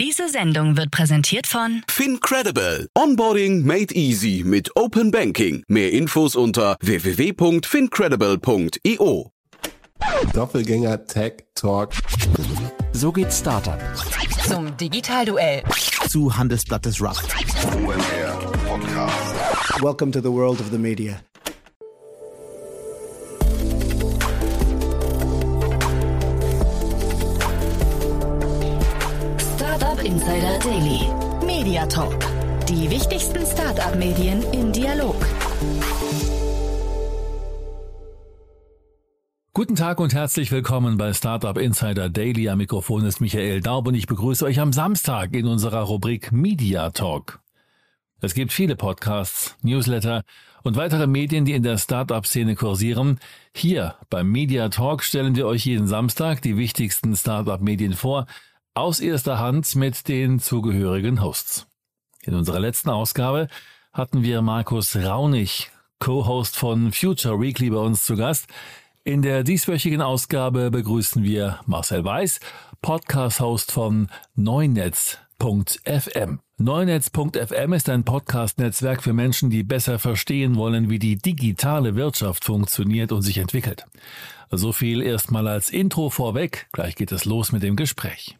Diese Sendung wird präsentiert von FinCredible. Onboarding made easy mit Open Banking. Mehr Infos unter www.fincredible.io. Doppelgänger Tech Talk. So geht Startup. zum Digitalduell. Zu Handelsblattes Rust. Welcome to the world of the media. Insider Daily. Media Talk. Die wichtigsten Startup-Medien im Dialog. Guten Tag und herzlich willkommen bei Startup Insider Daily. Am Mikrofon ist Michael Daub und ich begrüße euch am Samstag in unserer Rubrik Media Talk. Es gibt viele Podcasts, Newsletter und weitere Medien, die in der Startup-Szene kursieren. Hier beim Media Talk stellen wir euch jeden Samstag die wichtigsten Startup-Medien vor, aus erster Hand mit den zugehörigen Hosts. In unserer letzten Ausgabe hatten wir Markus Raunig, Co-Host von Future Weekly bei uns zu Gast. In der dieswöchigen Ausgabe begrüßen wir Marcel Weiß, Podcast-Host von Neunetz.fm. Neunetz.fm ist ein Podcast-Netzwerk für Menschen, die besser verstehen wollen, wie die digitale Wirtschaft funktioniert und sich entwickelt. So viel erstmal als Intro vorweg. Gleich geht es los mit dem Gespräch.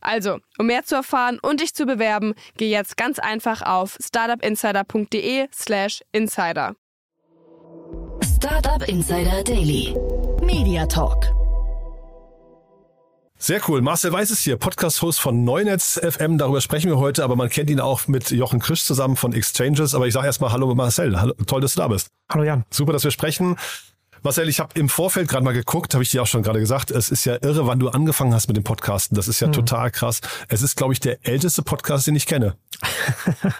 Also, um mehr zu erfahren und dich zu bewerben, geh jetzt ganz einfach auf startupinsider.de/slash insider. Startup Insider Daily. Media Talk. Sehr cool. Marcel Weiß ist hier, Podcast-Host von Neunetz FM. Darüber sprechen wir heute, aber man kennt ihn auch mit Jochen Krisch zusammen von Exchanges. Aber ich sage erstmal Hallo Marcel. Hallo, toll, dass du da bist. Hallo Jan. Super, dass wir sprechen. Marcel, ich habe im Vorfeld gerade mal geguckt, habe ich dir auch schon gerade gesagt, es ist ja irre, wann du angefangen hast mit dem Podcasten. Das ist ja Hm. total krass. Es ist, glaube ich, der älteste Podcast, den ich kenne.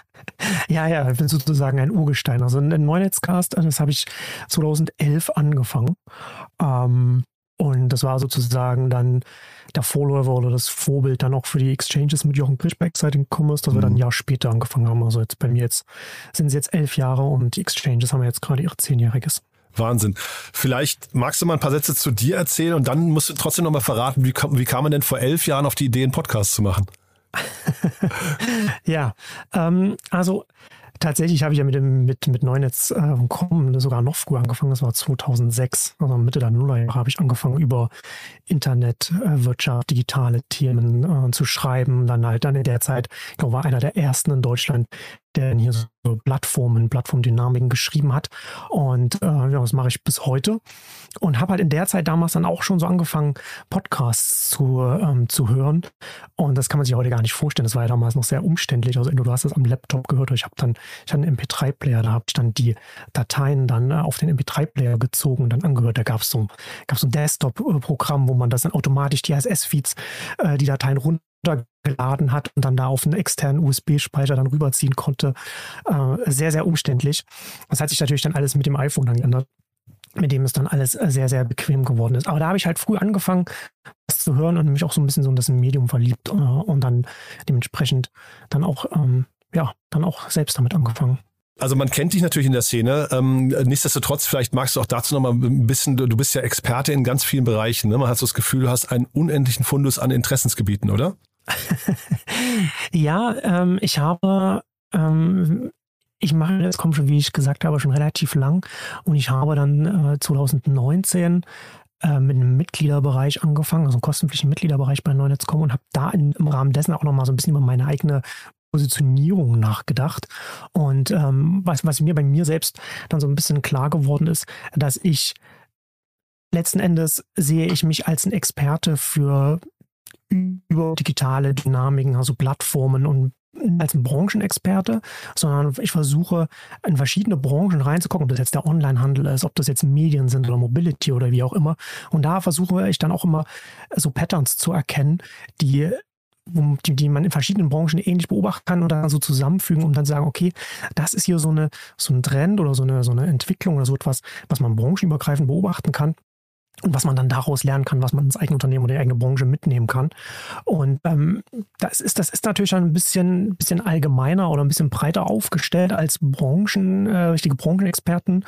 Ja, ja, ich bin sozusagen ein Urgestein. Also ein Neunetzcast, das habe ich 2011 angefangen. Ähm, und das war sozusagen dann der Vorläufer oder das Vorbild dann auch für die Exchanges mit Jochen Krischbeck seit dem Commerce, dass wir dann ein Jahr später angefangen haben. Also jetzt bei mir jetzt sind es jetzt elf Jahre und die Exchanges haben jetzt gerade ihr zehnjähriges. Wahnsinn. Vielleicht magst du mal ein paar Sätze zu dir erzählen und dann musst du trotzdem noch mal verraten, wie kam, wie kam man denn vor elf Jahren auf die Idee, einen Podcast zu machen? Ja, ähm, also tatsächlich habe ich ja mit mit mit Neunetz äh, kommen sogar noch früher angefangen. Das war 2006, also Mitte der Nullerjahre habe ich angefangen über Internet, äh, Wirtschaft, digitale Themen äh, zu schreiben. Dann halt dann in der Zeit, ich glaube, war einer der ersten in Deutschland, der hier so Plattformen, Plattformdynamiken geschrieben hat. Und äh, ja, das mache ich bis heute. Und habe halt in der Zeit damals dann auch schon so angefangen, Podcasts zu, ähm, zu hören. Und das kann man sich heute gar nicht vorstellen. Das war ja damals noch sehr umständlich. Also du hast das am Laptop gehört. Ich habe dann, ich hatte einen MP3-Player, da habe ich dann die Dateien dann äh, auf den MP3-Player gezogen und dann angehört. Da gab es so, so ein Desktop-Programm, wo man das dann automatisch die RSS-Feeds, äh, die Dateien runtergeladen hat und dann da auf einen externen USB-Speicher dann rüberziehen konnte. Äh, sehr, sehr umständlich. Das hat sich natürlich dann alles mit dem iPhone dann geändert mit dem es dann alles äh, sehr, sehr bequem geworden ist. Aber da habe ich halt früh angefangen, das zu hören und mich auch so ein bisschen so in das Medium verliebt äh, und dann dementsprechend dann auch, ähm, ja, dann auch selbst damit angefangen. Also man kennt dich natürlich in der Szene. Ähm, nichtsdestotrotz, vielleicht magst du auch dazu noch mal ein bisschen, du, du bist ja Experte in ganz vielen Bereichen. Ne? Man hat so das Gefühl, du hast einen unendlichen Fundus an Interessensgebieten, oder? Ja, ähm, ich habe, ähm, ich mache das kommt schon, wie ich gesagt habe, schon relativ lang und ich habe dann äh, 2019 äh, mit einem Mitgliederbereich angefangen, also einem kostenpflichtigen Mitgliederbereich bei Neunetz.com und habe da in, im Rahmen dessen auch nochmal so ein bisschen über meine eigene Positionierung nachgedacht. Und ähm, was, was mir bei mir selbst dann so ein bisschen klar geworden ist, dass ich letzten Endes sehe ich mich als ein Experte für über digitale Dynamiken, also Plattformen und als ein Branchenexperte, sondern ich versuche in verschiedene Branchen reinzugucken, ob das jetzt der Onlinehandel ist, ob das jetzt Medien sind oder Mobility oder wie auch immer. Und da versuche ich dann auch immer so Patterns zu erkennen, die die, die man in verschiedenen Branchen ähnlich beobachten kann und dann so zusammenfügen, um dann zu sagen, okay, das ist hier so, eine, so ein Trend oder so eine, so eine Entwicklung oder so etwas, was man branchenübergreifend beobachten kann und was man dann daraus lernen kann, was man ins eigene Unternehmen oder die eigene Branche mitnehmen kann. Und ähm, das, ist, das ist natürlich ein bisschen, bisschen allgemeiner oder ein bisschen breiter aufgestellt als Branchen, äh, richtige Branchenexperten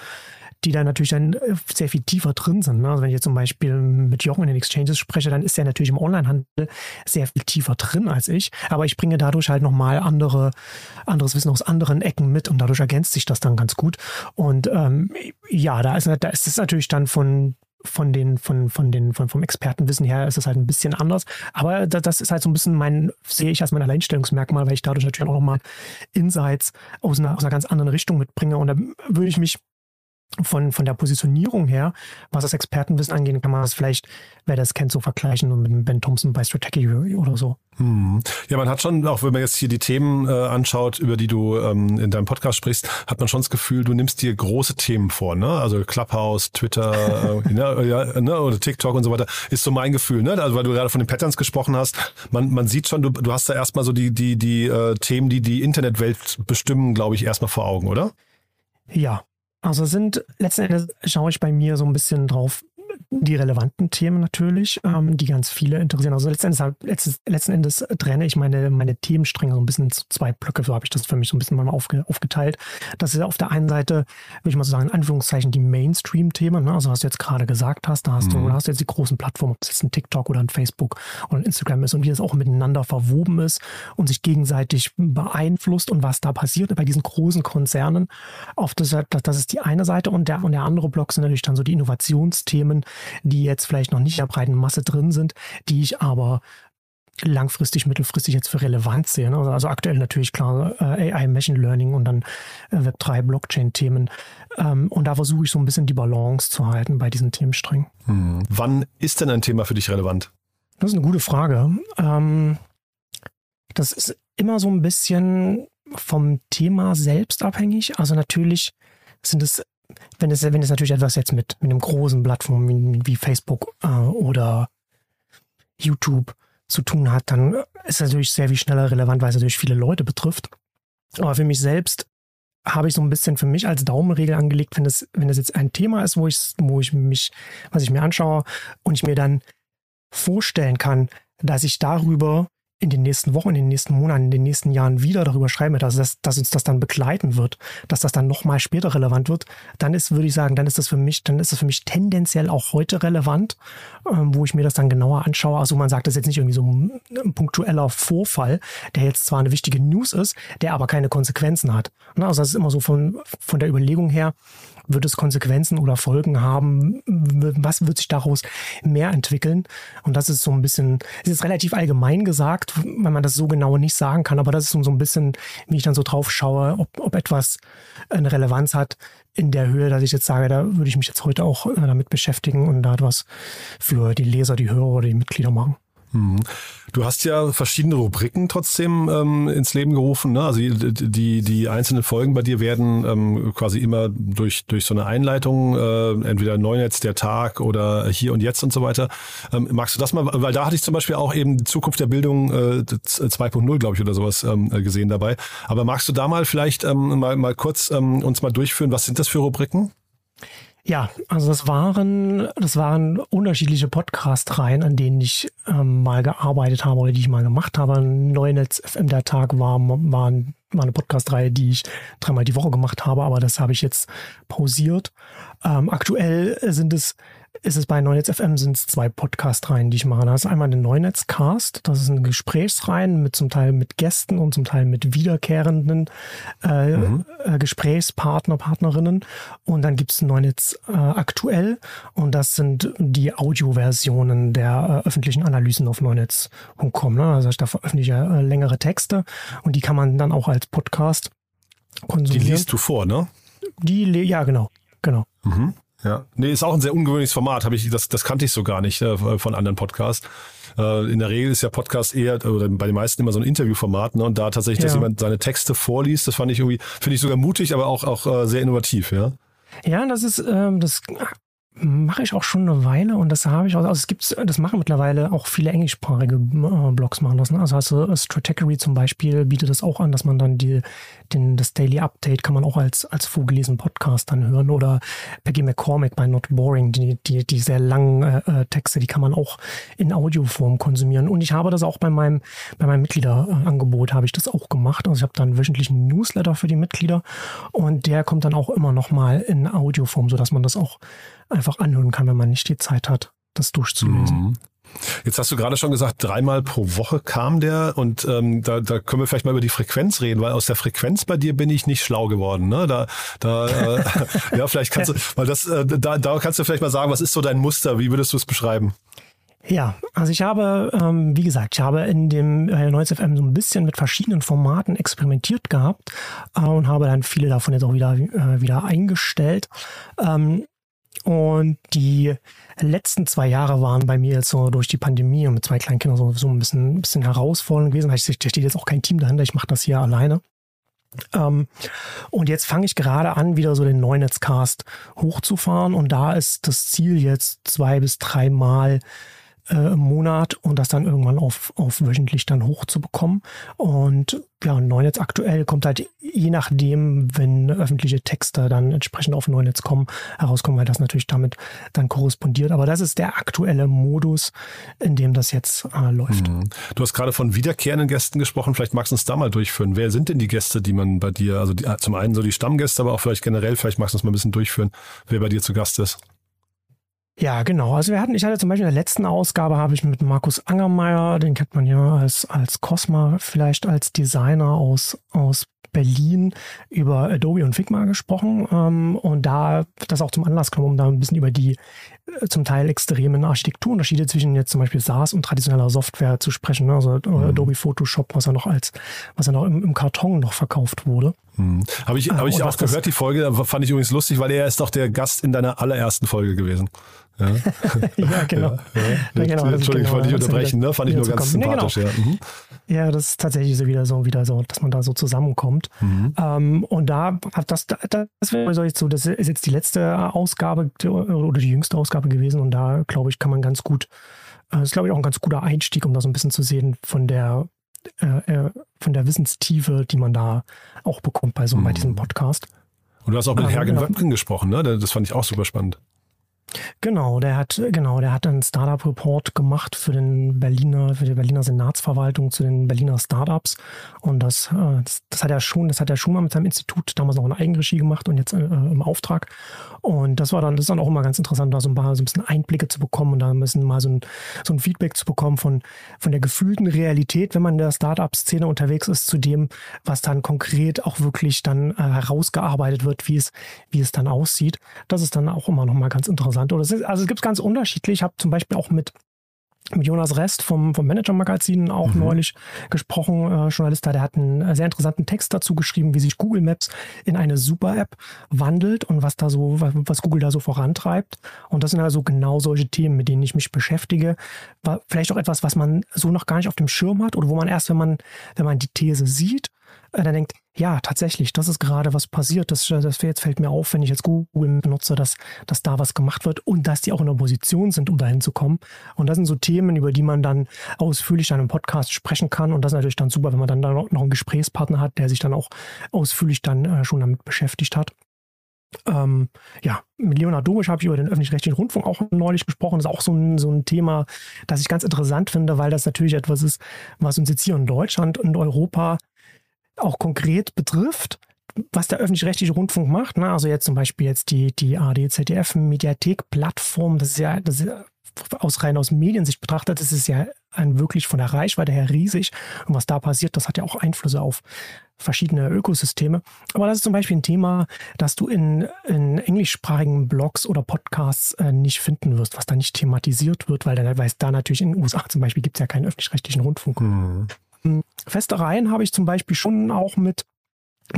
die da natürlich dann äh, sehr viel tiefer drin sind. Ne? Also wenn ich jetzt zum Beispiel mit Jochen in den Exchanges spreche, dann ist er natürlich im Onlinehandel sehr viel tiefer drin als ich. Aber ich bringe dadurch halt nochmal andere, anderes Wissen aus anderen Ecken mit und dadurch ergänzt sich das dann ganz gut. Und ähm, ja, da ist, da ist es natürlich dann von von den, von, von den, von, vom Expertenwissen her ist es halt ein bisschen anders. Aber das ist halt so ein bisschen mein, sehe ich als mein Alleinstellungsmerkmal, weil ich dadurch natürlich auch nochmal Insights aus einer, aus einer ganz anderen Richtung mitbringe. Und da würde ich mich von, von der Positionierung her, was das Expertenwissen angeht, kann man das vielleicht, wer das kennt, so vergleichen mit Ben Thompson bei Strategy oder so. Hm. Ja, man hat schon, auch wenn man jetzt hier die Themen äh, anschaut, über die du ähm, in deinem Podcast sprichst, hat man schon das Gefühl, du nimmst dir große Themen vor, ne? Also Clubhouse, Twitter, äh, ne, ja, ne, oder TikTok und so weiter, ist so mein Gefühl, ne? Also weil du gerade von den Patterns gesprochen hast, man, man sieht schon, du, du hast da erstmal so die, die, die äh, Themen, die die Internetwelt bestimmen, glaube ich, erstmal vor Augen, oder? Ja, also sind letzten Endes schaue ich bei mir so ein bisschen drauf, die relevanten Themen natürlich, ähm, die ganz viele interessieren. Also letzten Endes, letzten, letzten Endes trenne ich meine, meine Themenstränge so ein bisschen zu zwei Blöcke. So habe ich das für mich so ein bisschen mal aufge, aufgeteilt. Das ist auf der einen Seite, würde ich mal so sagen, in Anführungszeichen die Mainstream-Themen. Ne? Also was du jetzt gerade gesagt hast, da hast mhm. du, da hast du jetzt die großen Plattformen, ob es jetzt ein TikTok oder ein Facebook oder ein Instagram ist und wie das auch miteinander verwoben ist und sich gegenseitig beeinflusst und was da passiert bei diesen großen Konzernen. Auf das, das ist die eine Seite und der, und der andere Block sind natürlich dann so die Innovationsthemen, die jetzt vielleicht noch nicht in der breiten Masse drin sind, die ich aber langfristig, mittelfristig jetzt für relevant sehe. Ne? Also aktuell natürlich klar äh, AI, Machine Learning und dann äh, Web3, Blockchain-Themen. Ähm, und da versuche ich so ein bisschen die Balance zu halten bei diesen Themensträngen. Hm. Wann ist denn ein Thema für dich relevant? Das ist eine gute Frage. Ähm, das ist immer so ein bisschen vom Thema selbst abhängig. Also natürlich sind es wenn es, wenn es natürlich etwas jetzt mit, mit einem großen Plattform wie, wie Facebook äh, oder YouTube zu tun hat, dann ist es natürlich sehr viel schneller relevant, weil es natürlich viele Leute betrifft. Aber für mich selbst habe ich so ein bisschen für mich als Daumenregel angelegt, wenn es, wenn es jetzt ein Thema ist, wo ich, wo ich mich, was ich mir anschaue und ich mir dann vorstellen kann, dass ich darüber in den nächsten Wochen, in den nächsten Monaten, in den nächsten Jahren wieder darüber schreiben wird, dass, das, dass uns das dann begleiten wird, dass das dann nochmal später relevant wird, dann ist, würde ich sagen, dann ist das für mich, dann ist das für mich tendenziell auch heute relevant, ähm, wo ich mir das dann genauer anschaue. Also man sagt, das ist jetzt nicht irgendwie so ein, ein punktueller Vorfall, der jetzt zwar eine wichtige News ist, der aber keine Konsequenzen hat. Ne, also das ist immer so von, von der Überlegung her, wird es Konsequenzen oder Folgen haben? Was wird sich daraus mehr entwickeln? Und das ist so ein bisschen, es ist relativ allgemein gesagt, wenn man das so genau nicht sagen kann, aber das ist so ein bisschen, wie ich dann so drauf schaue, ob, ob etwas eine Relevanz hat in der Höhe, dass ich jetzt sage, da würde ich mich jetzt heute auch damit beschäftigen und da etwas für die Leser, die Hörer oder die Mitglieder machen. Mhm. Du hast ja verschiedene Rubriken trotzdem ähm, ins Leben gerufen. Ne? Also die, die, die einzelnen Folgen bei dir werden ähm, quasi immer durch, durch so eine Einleitung, äh, entweder Neunetz, der Tag oder hier und jetzt und so weiter. Ähm, magst du das mal, weil da hatte ich zum Beispiel auch eben Zukunft der Bildung äh, 2.0, glaube ich, oder sowas ähm, gesehen dabei. Aber magst du da mal vielleicht ähm, mal, mal kurz ähm, uns mal durchführen, was sind das für Rubriken? Ja, also das waren, das waren unterschiedliche Podcast-Reihen, an denen ich ähm, mal gearbeitet habe oder die ich mal gemacht habe. Neunetz FM der Tag war, war, war eine Podcast-Reihe, die ich dreimal die Woche gemacht habe, aber das habe ich jetzt pausiert. Ähm, aktuell sind es ist es bei Neunetz FM sind es zwei Podcast-Reihen, die ich mache. Da ist einmal den Neunetz-Cast, das ist ein Gesprächsreihen mit zum Teil mit Gästen und zum Teil mit wiederkehrenden äh, mhm. äh, Gesprächspartner, Partnerinnen. Und dann gibt es Neunetz äh, aktuell und das sind die Audioversionen der äh, öffentlichen Analysen auf neunetz.com. Ne? Also ich da veröffentliche äh, längere Texte und die kann man dann auch als Podcast konsumieren. Die liest du vor, ne? Die, ja, genau, genau. Mhm. Ja, nee, ist auch ein sehr ungewöhnliches Format. Habe ich das, das kannte ich so gar nicht äh, von anderen Podcasts. Äh, in der Regel ist ja Podcast eher oder bei den meisten immer so ein Interviewformat, ne? Und da tatsächlich, dass Ja. jemand seine Texte vorliest, das fand ich irgendwie, finde ich sogar mutig, aber auch auch äh, sehr innovativ, ja. Ja, das ist, ähm, das mache ich auch schon eine Weile und das habe ich auch, also es gibt, das machen mittlerweile auch viele englischsprachige äh, Blogs machen das. Ne? Also hast du Stratechery zum Beispiel bietet das auch an, dass man dann die, den, das Daily Update kann man auch als, als vorgelesenen Podcast dann hören oder Peggy McCormick bei Not Boring, die, die, die sehr langen äh, äh, Texte, die kann man auch in Audioform konsumieren. Und ich habe das auch bei meinem, bei meinem Mitgliederangebot habe ich das auch gemacht. Also ich habe dann wöchentlichen Newsletter für die Mitglieder und der kommt dann auch immer noch mal in Audioform, sodass man das auch einfach anhören kann, wenn man nicht die Zeit hat, das durchzulesen. Mhm. Jetzt hast du gerade schon gesagt, dreimal pro Woche kam der und ähm, da, da können wir vielleicht mal über die Frequenz reden, weil aus der Frequenz bei dir bin ich nicht schlau geworden. Ne? Da, da äh, ja, vielleicht kannst du, weil das, äh, da, da kannst du vielleicht mal sagen, was ist so dein Muster? Wie würdest du es beschreiben? Ja, also ich habe, ähm, wie gesagt, ich habe in dem äh, 90FM so ein bisschen mit verschiedenen Formaten experimentiert gehabt äh, und habe dann viele davon jetzt auch wieder, äh, wieder eingestellt. Ähm, und die letzten zwei Jahre waren bei mir jetzt so durch die Pandemie und mit zwei kleinen Kindern so, ein bisschen, ein bisschen herausfordernd gewesen. Da steht jetzt auch kein Team dahinter, ich mache das hier alleine. Ähm, und jetzt fange ich gerade an, wieder so den Neunetzcast hochzufahren. Und da ist das Ziel jetzt zwei bis dreimal äh, im Monat und das dann irgendwann auf, auf wöchentlich dann hochzubekommen. Und ja, Neunetz aktuell kommt halt je nachdem, wenn öffentliche Texte dann entsprechend auf Neunetz kommen, herauskommen, weil das natürlich damit dann korrespondiert. Aber das ist der aktuelle Modus, in dem das jetzt äh, läuft. Mhm. Du hast gerade von wiederkehrenden Gästen gesprochen. Vielleicht magst du uns da mal durchführen. Wer sind denn die Gäste, die man bei dir, also die, zum einen so die Stammgäste, aber auch vielleicht generell, vielleicht magst du uns mal ein bisschen durchführen, wer bei dir zu Gast ist. Ja, genau. Also wir hatten, ich hatte zum Beispiel in der letzten Ausgabe habe ich mit Markus Angermeier, den kennt man ja als, als Cosma, vielleicht als Designer aus, aus Berlin über Adobe und Figma gesprochen ähm, und da das auch zum Anlass genommen, um da ein bisschen über die äh, zum Teil extremen Architekturunterschiede zwischen jetzt zum Beispiel SaaS und traditioneller Software zu sprechen. Ne? Also mhm. Adobe Photoshop, was er noch als, was er noch im, im Karton noch verkauft wurde. Hm. Habe ich, hab ich auch gehört, die Folge, fand ich übrigens lustig, weil er ist doch der Gast in deiner allerersten Folge gewesen. Ja, ja, genau. ja. Ja, genau, Entschuldigung, ich wollte dich unterbrechen, wieder- ne? Fand ich nur ganz zu kommen. Nee, sympathisch, genau. ja. Mhm. Ja, das ist tatsächlich so wieder so, wieder so, dass man da so zusammenkommt. Mhm. Ähm, und da, das, das, das wäre so jetzt so, das ist jetzt die letzte Ausgabe oder die jüngste Ausgabe gewesen und da, glaube ich, kann man ganz gut, äh, das ist, glaube ich, auch ein ganz guter Einstieg, um da so ein bisschen zu sehen von der, äh, äh, von der Wissenstiefe, die man da auch bekommt bei so, bei Mhm. diesem Podcast. Und du hast auch mit Ähm, Hergen genau. Wöpken gesprochen, ne? Das fand ich auch super spannend. Genau, der hat, genau, der hat einen Startup-Report gemacht für den Berliner, für die Berliner Senatsverwaltung zu den Berliner Startups. Und das, äh, das, das hat er schon, das hat er schon mal mit seinem Institut damals auch in Eigenregie gemacht und jetzt äh, im Auftrag. Und das war dann, das ist dann auch immer ganz interessant, da so ein paar, so ein bisschen Einblicke zu bekommen und da ein bisschen mal so ein, so ein Feedback zu bekommen von, von der gefühlten Realität, wenn man in der Startup-Szene unterwegs ist, zu dem, was dann konkret auch wirklich dann äh, herausgearbeitet wird, wie es, wie es dann aussieht. Das ist dann auch immer noch mal ganz interessant. Oder es ist, also es gibt ganz unterschiedlich. Ich habe zum Beispiel auch mit mit Jonas Rest vom, vom Manager-Magazin auch Mhm. neulich gesprochen, äh, Journalist da, der hat einen äh, sehr interessanten Text dazu geschrieben, wie sich Google Maps in eine Super-App wandelt und was da so, was Google da so vorantreibt. Und das sind also genau solche Themen, mit denen ich mich beschäftige. War vielleicht auch etwas, was man so noch gar nicht auf dem Schirm hat oder wo man erst, wenn man, wenn man die These sieht, äh, dann denkt, ja, tatsächlich, das ist gerade was passiert. Das, das jetzt fällt mir auf, wenn ich jetzt Google benutze, dass, dass da was gemacht wird und dass die auch in der Position sind, um dahin zu kommen. Und das sind so Themen, über die man dann ausführlich dann im Podcast sprechen kann. Und das ist natürlich dann super, wenn man dann da noch noch einen Gesprächspartner hat, der sich dann auch ausführlich dann äh, schon damit beschäftigt hat. Ähm, ja, mit Leonard Domisch habe ich über den öffentlich-rechtlichen Rundfunk auch neulich gesprochen. Das ist auch so ein, so ein Thema, das ich ganz interessant finde, weil das natürlich etwas ist, was uns jetzt hier in Deutschland und Europa auch konkret betrifft, was der öffentlich-rechtliche Rundfunk macht. Ne? Also jetzt zum Beispiel jetzt die, die AD-ZDF-Mediathek-Plattform, das ist ja, das ist ja aus rein aus Mediensicht betrachtet, das ist ja ein wirklich von der Reichweite her riesig. Und was da passiert, das hat ja auch Einflüsse auf verschiedene Ökosysteme. Aber das ist zum Beispiel ein Thema, das du in, in englischsprachigen Blogs oder Podcasts äh, nicht finden wirst, was da nicht thematisiert wird, weil, weil es da natürlich in den USA zum Beispiel gibt es ja keinen öffentlich-rechtlichen Rundfunk. Mhm. Feste Reihen habe ich zum Beispiel schon auch mit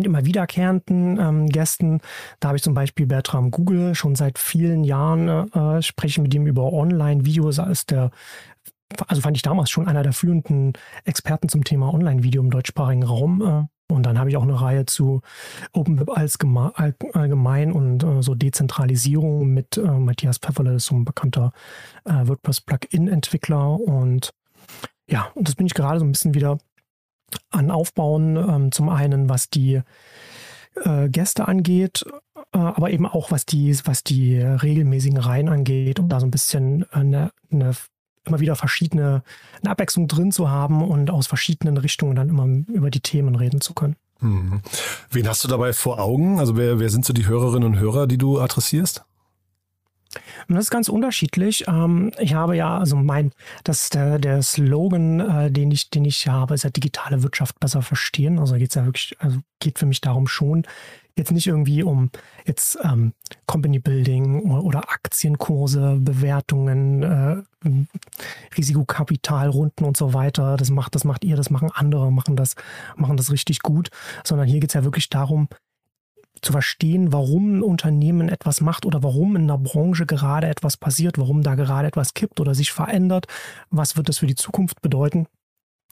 immer wiederkehrenden ähm, Gästen. Da habe ich zum Beispiel Bertram Google schon seit vielen Jahren äh, spreche mit ihm über Online-Videos. ist der also fand ich damals schon einer der führenden Experten zum Thema Online-Video im deutschsprachigen Raum. Äh. Und dann habe ich auch eine Reihe zu Open Web als allgemein und äh, so Dezentralisierung mit äh, Matthias Pfefferle, so ein bekannter äh, WordPress-Plugin-Entwickler. Und ja, und das bin ich gerade so ein bisschen wieder an Aufbauen. Ähm, zum einen, was die äh, Gäste angeht, äh, aber eben auch was die, was die regelmäßigen Reihen angeht, um da so ein bisschen eine, eine immer wieder verschiedene eine Abwechslung drin zu haben und aus verschiedenen Richtungen dann immer über die Themen reden zu können. Hm. Wen hast du dabei vor Augen? Also wer, wer sind so die Hörerinnen und Hörer, die du adressierst? Das ist ganz unterschiedlich. Ähm, ich habe ja, also mein, das der, der Slogan, äh, den ich, den ich habe, ist ja digitale Wirtschaft besser verstehen. Also geht es ja wirklich, also geht für mich darum schon, jetzt nicht irgendwie um jetzt ähm, Company Building oder, Aktienkurse, Bewertungen, äh, Risikokapitalrunden und so weiter. Das macht, das macht ihr, das machen andere, machen das, machen das richtig gut. Sondern hier geht es ja wirklich darum, zu verstehen, warum ein Unternehmen etwas macht oder warum in der Branche gerade etwas passiert, warum da gerade etwas kippt oder sich verändert. Was wird das für die Zukunft bedeuten?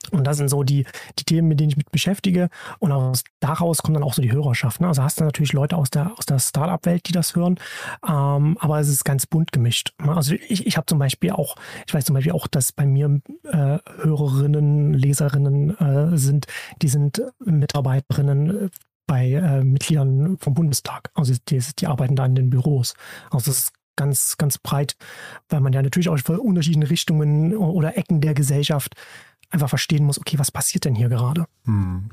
Und das sind so die, die Themen, mit denen ich mich beschäftige. Und aus, daraus kommt dann auch so die Hörerschaft. Ne? Also hast du natürlich Leute aus der, aus der Startup-Welt, die das hören. Ähm, aber es ist ganz bunt gemischt. Ne? Also ich, ich habe zum Beispiel auch, ich weiß zum Beispiel auch, dass bei mir äh, Hörerinnen, Leserinnen äh, sind, die sind Mitarbeiterinnen äh, bei äh, Mitgliedern vom Bundestag. Also die, die arbeiten da in den Büros. Also das ist ganz, ganz breit, weil man ja natürlich auch für unterschiedliche Richtungen oder Ecken der Gesellschaft einfach verstehen muss, okay, was passiert denn hier gerade? Hm.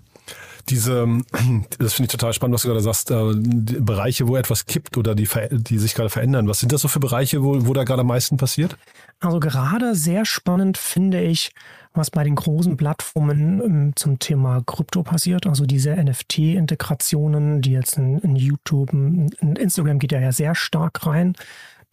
Diese, das finde ich total spannend, was du gerade sagst, äh, Bereiche, wo etwas kippt oder die, die sich gerade verändern. Was sind das so für Bereiche, wo, wo da gerade am meisten passiert? Also gerade sehr spannend finde ich, was bei den großen Plattformen ähm, zum Thema Krypto passiert. Also diese NFT-Integrationen, die jetzt in, in, YouTube, in Instagram geht ja, sehr stark rein.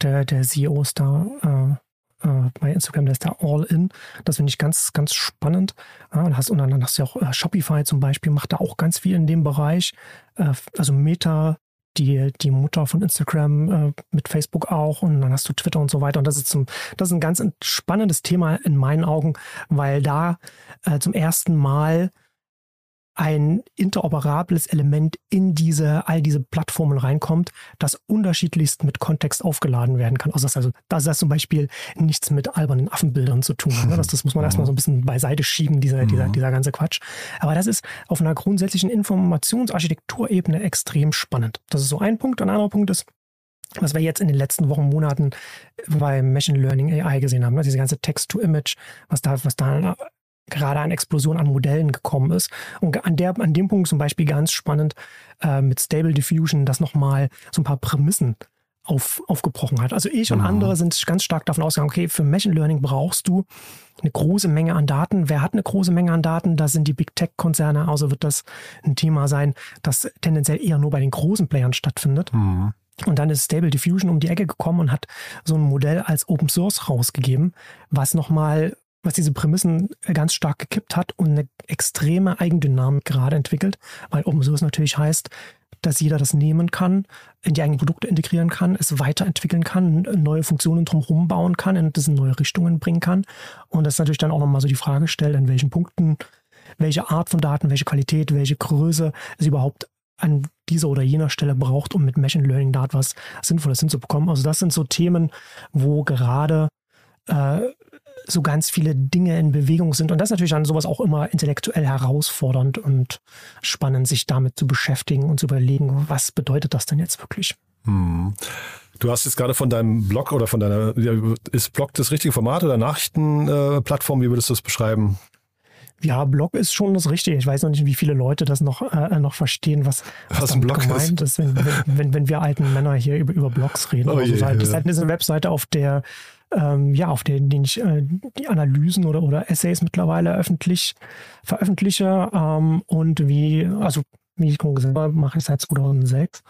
Der, der CEO ist da äh, äh, bei Instagram, der ist da all in. Das finde ich ganz, ganz spannend. Ja, und, hast, und dann hast du ja auch äh, Shopify zum Beispiel, macht da auch ganz viel in dem Bereich. Äh, also Meta, die, die Mutter von Instagram äh, mit Facebook auch und dann hast du Twitter und so weiter. Und das ist, zum, das ist ein ganz spannendes Thema in meinen Augen, weil da äh, zum ersten Mal ein interoperables Element in diese, all diese Plattformen reinkommt, das unterschiedlichst mit Kontext aufgeladen werden kann. Also das, also, das hat zum Beispiel nichts mit albernen Affenbildern zu tun. Ne? Das, das muss man erstmal so ein bisschen beiseite schieben, dieser, dieser, mhm. dieser ganze Quatsch. Aber das ist auf einer grundsätzlichen Informationsarchitekturebene extrem spannend. Das ist so ein Punkt. Ein anderer Punkt ist, was wir jetzt in den letzten Wochen, Monaten beim Machine Learning AI gesehen haben, ne? diese ganze Text-to-Image, was da, was da gerade an Explosion an Modellen gekommen ist. Und an, der, an dem Punkt zum Beispiel ganz spannend äh, mit Stable Diffusion, das nochmal so ein paar Prämissen auf, aufgebrochen hat. Also ich und mhm. andere sind ganz stark davon ausgegangen, okay, für Machine Learning brauchst du eine große Menge an Daten. Wer hat eine große Menge an Daten? Da sind die Big Tech-Konzerne, also wird das ein Thema sein, das tendenziell eher nur bei den großen Playern stattfindet. Mhm. Und dann ist Stable Diffusion um die Ecke gekommen und hat so ein Modell als Open Source rausgegeben, was nochmal was diese Prämissen ganz stark gekippt hat und eine extreme Eigendynamik gerade entwickelt, weil Open Source natürlich heißt, dass jeder das nehmen kann, in die eigenen Produkte integrieren kann, es weiterentwickeln kann, neue Funktionen drumherum bauen kann, in das in neue Richtungen bringen kann. Und das natürlich dann auch nochmal so die Frage stellt, an welchen Punkten, welche Art von Daten, welche Qualität, welche Größe es überhaupt an dieser oder jener Stelle braucht, um mit Machine Learning da etwas Sinnvolles hinzubekommen. Also das sind so Themen, wo gerade äh, so ganz viele Dinge in Bewegung sind. Und das ist natürlich dann sowas auch immer intellektuell herausfordernd und spannend, sich damit zu beschäftigen und zu überlegen, was bedeutet das denn jetzt wirklich? Hm. Du hast jetzt gerade von deinem Blog oder von deiner, ist Blog das richtige Format oder Nachrichtenplattform? Wie würdest du das beschreiben? Ja, Blog ist schon das Richtige. Ich weiß noch nicht, wie viele Leute das noch, äh, noch verstehen, was, was, was ein Blog gemeint ist, wenn, wenn, wenn, wenn, wir alten Männer hier über, über Blogs reden. Oh also, je, das ist eine Webseite, auf der ähm, ja, auf denen, denen ich äh, die Analysen oder, oder Essays mittlerweile öffentlich veröffentliche. Ähm, und wie, also wie ich gesagt habe, mache ich seit 2006.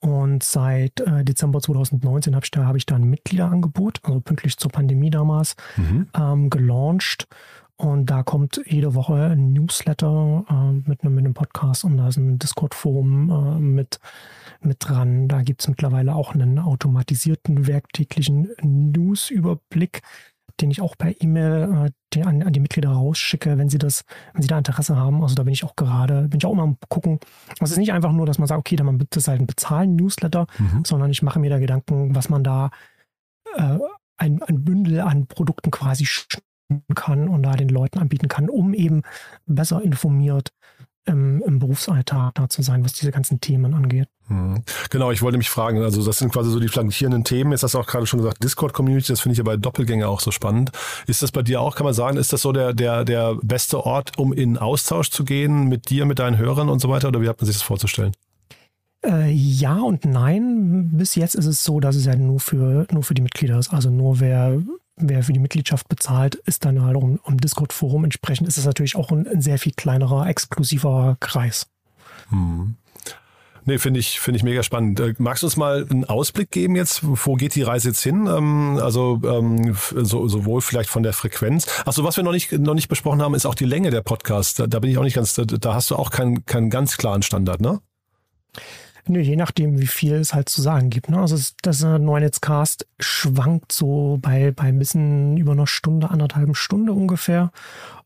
Und seit äh, Dezember 2019 habe ich, da, hab ich da ein Mitgliederangebot, also pünktlich zur Pandemie damals, mhm. ähm, gelauncht. Und da kommt jede Woche ein Newsletter äh, mit, einem, mit einem Podcast und da ist ein Discord-Forum äh, mit, mit dran. Da gibt es mittlerweile auch einen automatisierten werktäglichen News-Überblick, den ich auch per E-Mail äh, an, an, die Mitglieder rausschicke, wenn sie das, wenn sie da Interesse haben. Also da bin ich auch gerade, bin ich auch immer am gucken. Also es ist nicht einfach nur, dass man sagt, okay, dann das ist halt ein bezahlen Newsletter, mhm. sondern ich mache mir da Gedanken, was man da äh, ein, ein Bündel an Produkten quasi kann und da den Leuten anbieten kann, um eben besser informiert im, im Berufsalltag da zu sein, was diese ganzen Themen angeht. Mhm. Genau, ich wollte mich fragen, also das sind quasi so die flankierenden Themen. Jetzt hast du auch gerade schon gesagt, Discord-Community, das finde ich ja bei Doppelgänger auch so spannend. Ist das bei dir auch, kann man sagen, ist das so der, der, der beste Ort, um in Austausch zu gehen mit dir, mit deinen Hörern und so weiter? Oder wie hat man sich das vorzustellen? Äh, ja und nein. Bis jetzt ist es so, dass es ja nur für, nur für die Mitglieder ist. Also nur wer wer für die Mitgliedschaft bezahlt, ist dann halt um, um Discord-Forum. Entsprechend ist es natürlich auch ein, ein, sehr viel kleinerer, exklusiver Kreis. Hm. Nee, finde ich, finde ich mega spannend. Äh, magst du uns mal einen Ausblick geben jetzt? Wo geht die Reise jetzt hin? Ähm, also ähm, so, sowohl vielleicht von der Frequenz. Achso, was wir noch nicht, noch nicht besprochen haben, ist auch die Länge der Podcasts. Da, da bin ich auch nicht ganz, da, hast du auch keinen, keinen ganz klaren Standard, ne? Nö, je nachdem, wie viel es halt zu sagen gibt. Ne? Also das Neunetzcast schwankt so bei, bei ein bisschen über einer Stunde, anderthalb Stunde ungefähr.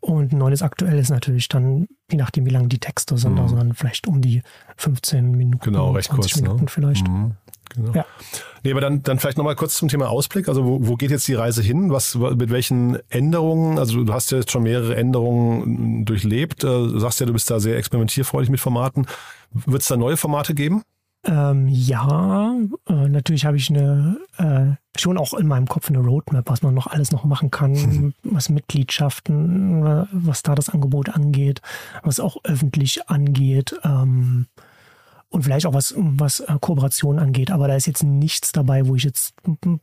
Und Neunetz aktuell ist natürlich dann, je nachdem, wie lang die Texte sind, mhm. also dann vielleicht um die 15 Minuten. Genau, recht 20 kurz. Ne? Minuten ne? vielleicht. Mhm. Genau. Ja. Nee, aber dann, dann vielleicht nochmal kurz zum Thema Ausblick. Also wo, wo geht jetzt die Reise hin? Was, mit welchen Änderungen? Also du hast ja jetzt schon mehrere Änderungen durchlebt. Äh, du sagst ja, du bist da sehr experimentierfreudig mit Formaten. Wird es da neue Formate geben? Ähm, ja, äh, natürlich habe ich eine äh, schon auch in meinem Kopf eine Roadmap, was man noch alles noch machen kann, was Mitgliedschaften, äh, was da das Angebot angeht, was auch öffentlich angeht. Ähm, und vielleicht auch was, was äh, Kooperation angeht. Aber da ist jetzt nichts dabei, wo ich jetzt,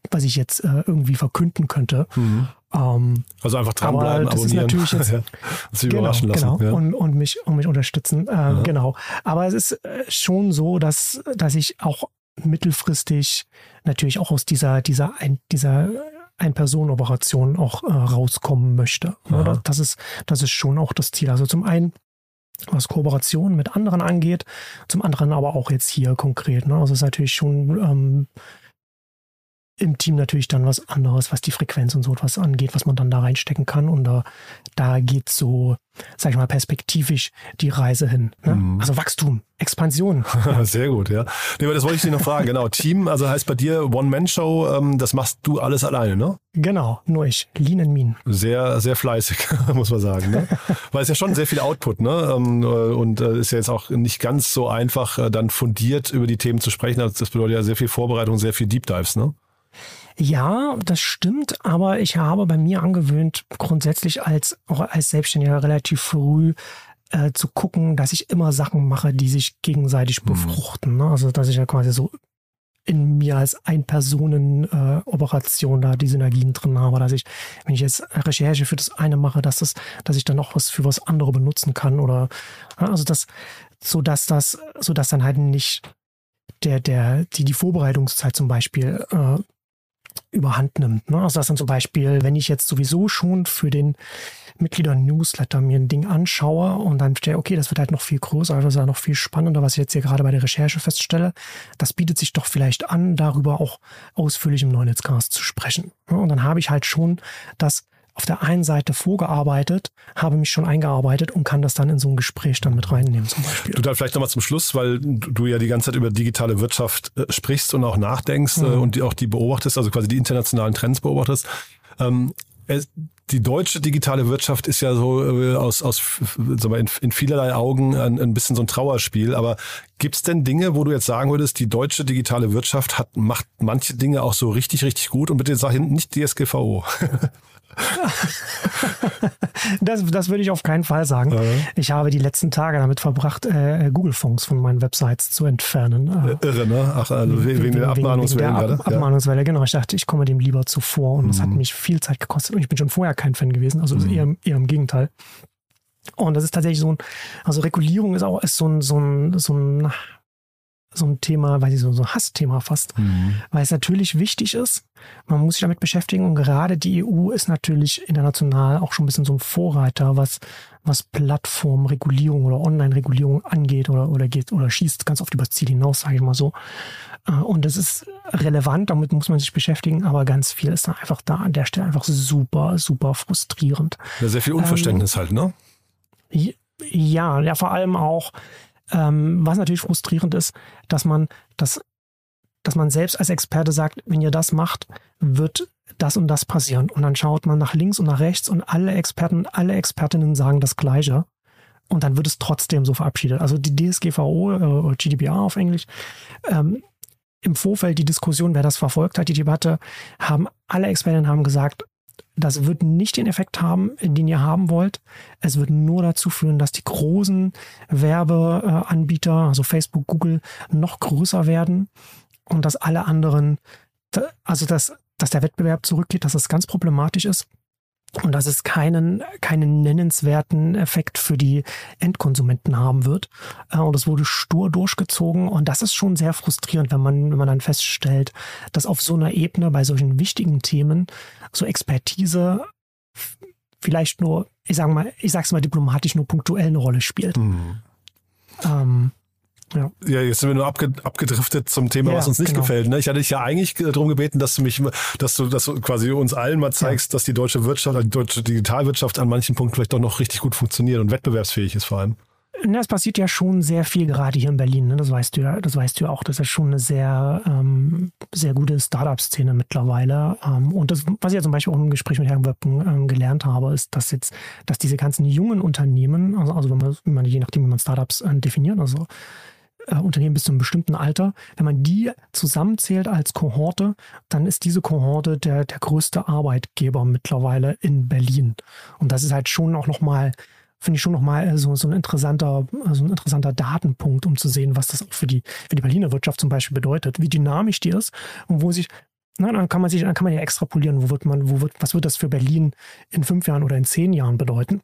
was ich jetzt äh, irgendwie verkünden könnte. Mhm. Ähm, also einfach dranbleiben, das abonnieren. Ist natürlich jetzt, ja, sich genau, überraschen lassen. Genau, ja. und, und, mich, und mich unterstützen. Äh, Genau. Aber es ist äh, schon so, dass, dass ich auch mittelfristig natürlich auch aus dieser, dieser, ein, dieser Ein-Personen-Operation auch äh, rauskommen möchte. Aha. Das ist, das ist schon auch das Ziel. Also zum einen was Kooperation mit anderen angeht, zum anderen aber auch jetzt hier konkret. Ne? Also es ist natürlich schon ähm, im Team natürlich dann was anderes, was die Frequenz und so etwas angeht, was man dann da reinstecken kann. Und da, da geht so, sag ich mal, perspektivisch die Reise hin. Ne? Mhm. Also Wachstum, Expansion. Sehr gut, ja. Nee, aber das wollte ich dich noch fragen. Genau, Team, also heißt bei dir One-Man-Show, ähm, das machst du alles alleine, ne? Genau, nur ich. Lean and Mean. Sehr, sehr fleißig, muss man sagen. Ne? Weil es ja schon sehr viel Output, ne? Ähm, äh, und äh, ist ja jetzt auch nicht ganz so einfach, äh, dann fundiert über die Themen zu sprechen. Also das bedeutet ja sehr viel Vorbereitung, sehr viel Deep Dives, ne? Ja, das stimmt, aber ich habe bei mir angewöhnt, grundsätzlich als, auch als Selbstständiger relativ früh äh, zu gucken, dass ich immer Sachen mache, die sich gegenseitig mhm. befruchten. Ne? Also, dass ich ja quasi so in mir als Ein-Personen-Operation äh, da die Synergien drin habe, dass ich, wenn ich jetzt Recherche für das eine mache, dass das, dass ich dann auch was für was andere benutzen kann oder, also das, so dass das, so dass dann halt nicht der, der, die, die Vorbereitungszeit zum Beispiel äh, überhand nimmt. Ne? Also dass dann zum Beispiel, wenn ich jetzt sowieso schon für den Mitglieder-Newsletter mir ein Ding anschaue und dann stelle, okay, das wird halt noch viel größer, das ist ja noch viel spannender, was ich jetzt hier gerade bei der Recherche feststelle. Das bietet sich doch vielleicht an, darüber auch ausführlich im Neunetzcast zu sprechen. Ne? Und dann habe ich halt schon das auf der einen Seite vorgearbeitet, habe mich schon eingearbeitet und kann das dann in so ein Gespräch dann mit reinnehmen zum Beispiel. Du da vielleicht nochmal zum Schluss, weil du ja die ganze Zeit über digitale Wirtschaft äh, sprichst und auch nachdenkst mhm. und die, auch die beobachtest, also quasi die internationalen Trends beobachtest. Ähm, es, die deutsche digitale Wirtschaft ist ja so äh, aus, aus in, in vielerlei Augen ein, ein bisschen so ein Trauerspiel. Aber gibt's denn Dinge, wo du jetzt sagen würdest, die deutsche digitale Wirtschaft hat, macht manche Dinge auch so richtig, richtig gut? Und bitte sag nicht DSGVO. das, das würde ich auf keinen Fall sagen. Ja. Ich habe die letzten Tage damit verbracht, äh, Google-Fonds von meinen Websites zu entfernen. Äh, Irre, ne? Ach, also wegen, wegen der Abmahnungswelle gerade. Ab, Abmahnungswelle, genau. Ich dachte, ich komme dem lieber zuvor und es mhm. hat mich viel Zeit gekostet und ich bin schon vorher kein Fan gewesen, also mhm. eher, eher im Gegenteil. Und das ist tatsächlich so ein, also Regulierung ist auch ist so ein, so ein, so ein so ein Thema, weil sie so, so ein Hassthema fast, mhm. weil es natürlich wichtig ist. Man muss sich damit beschäftigen und gerade die EU ist natürlich international auch schon ein bisschen so ein Vorreiter, was, was Plattformregulierung oder Online-Regulierung angeht oder, oder geht oder schießt ganz oft übers Ziel hinaus, sage ich mal so. Äh, und das ist relevant, damit muss man sich beschäftigen, aber ganz viel ist da einfach da an der Stelle einfach super, super frustrierend. Ja, sehr viel Unverständnis ähm, halt, ne? Ja, ja, vor allem auch, ähm, was natürlich frustrierend ist, dass man das, dass man selbst als Experte sagt, wenn ihr das macht, wird das und das passieren. Und dann schaut man nach links und nach rechts und alle Experten, alle Expertinnen sagen das Gleiche. Und dann wird es trotzdem so verabschiedet. Also die DSGVO äh, GDPR auf Englisch, ähm, im Vorfeld die Diskussion, wer das verfolgt hat, die Debatte, haben alle Expertinnen haben gesagt, das wird nicht den Effekt haben, den ihr haben wollt. Es wird nur dazu führen, dass die großen Werbeanbieter, also Facebook, Google, noch größer werden und dass alle anderen, also dass, dass der Wettbewerb zurückgeht, dass das ganz problematisch ist und dass es keinen, keinen nennenswerten Effekt für die Endkonsumenten haben wird. Äh, und es wurde stur durchgezogen und das ist schon sehr frustrierend, wenn man, wenn man dann feststellt, dass auf so einer Ebene bei solchen wichtigen Themen so Expertise vielleicht nur, ich sage mal, ich sag's mal diplomatisch, nur punktuell eine Rolle spielt. Mhm. Ähm, ja. ja, jetzt sind wir nur abge abgedriftet zum Thema, ja, was uns nicht genau. gefällt. Ne? Ich hatte dich ja eigentlich darum gebeten, dass du mich, dass du, dass du quasi uns allen mal zeigst, ja. dass die deutsche Wirtschaft, die deutsche Digitalwirtschaft an manchen Punkten vielleicht doch noch richtig gut funktioniert und wettbewerbsfähig ist vor allem. Na, es passiert ja schon sehr viel gerade hier in Berlin. Ne? Das weißt du ja, das weißt du ja auch. Das ist schon eine sehr, ähm, sehr gute Startup-Szene mittlerweile. Ähm, und das, was ich ja zum Beispiel auch im Gespräch mit Herrn Wöppen ähm, gelernt habe, ist, dass jetzt, dass diese ganzen jungen Unternehmen, also, also wenn man, wenn man je nachdem, wie man Startups äh, definiert, also äh, Unternehmen bis zu einem bestimmten Alter, wenn man die zusammenzählt als Kohorte, dann ist diese Kohorte der, der größte Arbeitgeber mittlerweile in Berlin. Und das ist halt schon auch nochmal, finde ich schon nochmal äh, so, so, ein interessanter, so ein interessanter Datenpunkt, um zu sehen, was das auch für die, für die Berliner Wirtschaft zum Beispiel bedeutet, wie dynamisch die ist und wo sich na, dann kann man sich, dann kann man ja extrapolieren, wo wird man, wo wird, was wird das für Berlin in fünf Jahren oder in zehn Jahren bedeuten?